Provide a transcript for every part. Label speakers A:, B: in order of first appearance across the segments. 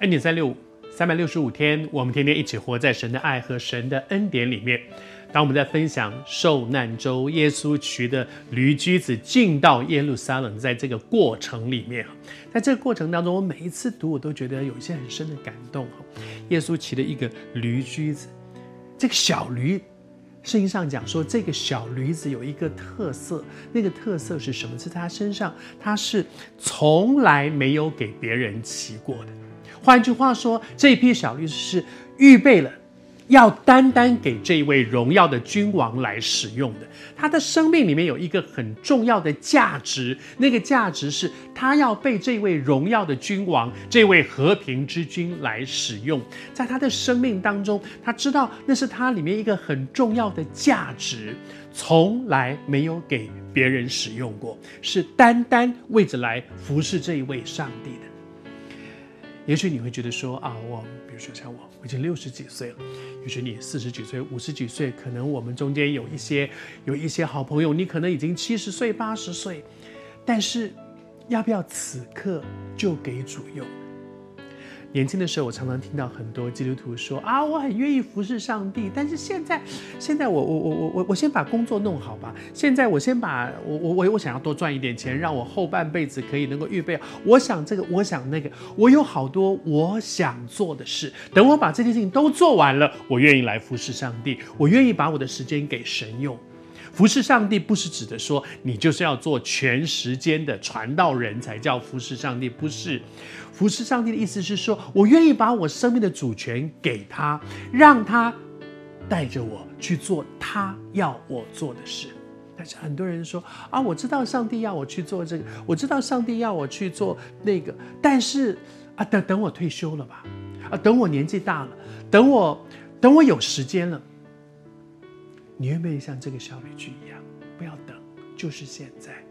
A: 恩典三六五，三百六十五天，我们天天一起活在神的爱和神的恩典里面。当我们在分享受难周，耶稣骑的驴驹子进到耶路撒冷，在这个过程里面，在这个过程当中，我每一次读，我都觉得有一些很深的感动。耶稣骑的一个驴驹子，这个小驴，圣经上讲说，这个小驴子有一个特色，那个特色是什么？是他身上，他是从来没有给别人骑过的。换句话说，这一匹小驴是预备了。要单单给这位荣耀的君王来使用的，他的生命里面有一个很重要的价值，那个价值是他要被这位荣耀的君王、这位和平之君来使用。在他的生命当中，他知道那是他里面一个很重要的价值，从来没有给别人使用过，是单单为着来服侍这一位上帝的。也许你会觉得说啊，我比如说像我，我已经六十几岁了。也许你四十几岁、五十几岁，可能我们中间有一些有一些好朋友，你可能已经七十岁、八十岁，但是要不要此刻就给主用？年轻的时候，我常常听到很多基督徒说啊，我很愿意服侍上帝，但是现在，现在我我我我我我先把工作弄好吧。现在我先把我我我我想要多赚一点钱，让我后半辈子可以能够预备。我想这个，我想那个，我有好多我想做的事。等我把这件事情都做完了，我愿意来服侍上帝，我愿意把我的时间给神用。服侍上帝不是指的说你就是要做全时间的传道人才叫服侍上帝，不是。服侍上帝的意思是说，我愿意把我生命的主权给他，让他带着我去做他要我做的事。但是很多人说啊，我知道上帝要我去做这个，我知道上帝要我去做那个，但是啊，等等我退休了吧，啊，等我年纪大了，等我等我有时间了。你愿不愿意像这个小驴駒一样，不要等，就是现在？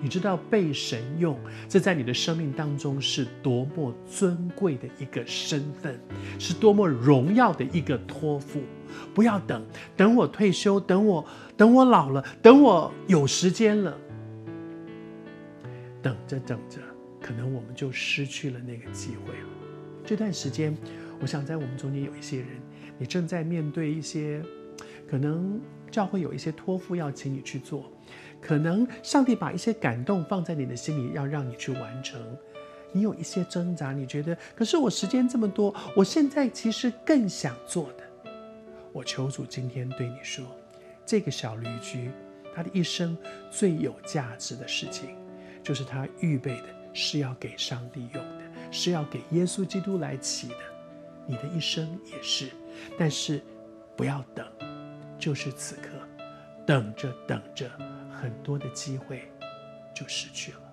A: 你知道被神用，这在你的生命当中是多么尊贵的一个身份，是多么荣耀的一个托付。不要等，等我退休，等我等我老了，等我有时间了，等着等着，可能我们就失去了那个机会了。这段时间，我想在我们中间有一些人，你正在面对一些。可能教会有一些托付要请你去做，可能上帝把一些感动放在你的心里，要让你去完成。你有一些挣扎，你觉得，可是我时间这么多，我现在其实更想做的。我求主今天对你说，这个小驴驹，他的一生最有价值的事情，就是他预备的是要给上帝用的，是要给耶稣基督来骑的。你的一生也是，但是不要等。就是此刻，等着等着，很多的机会就失去了。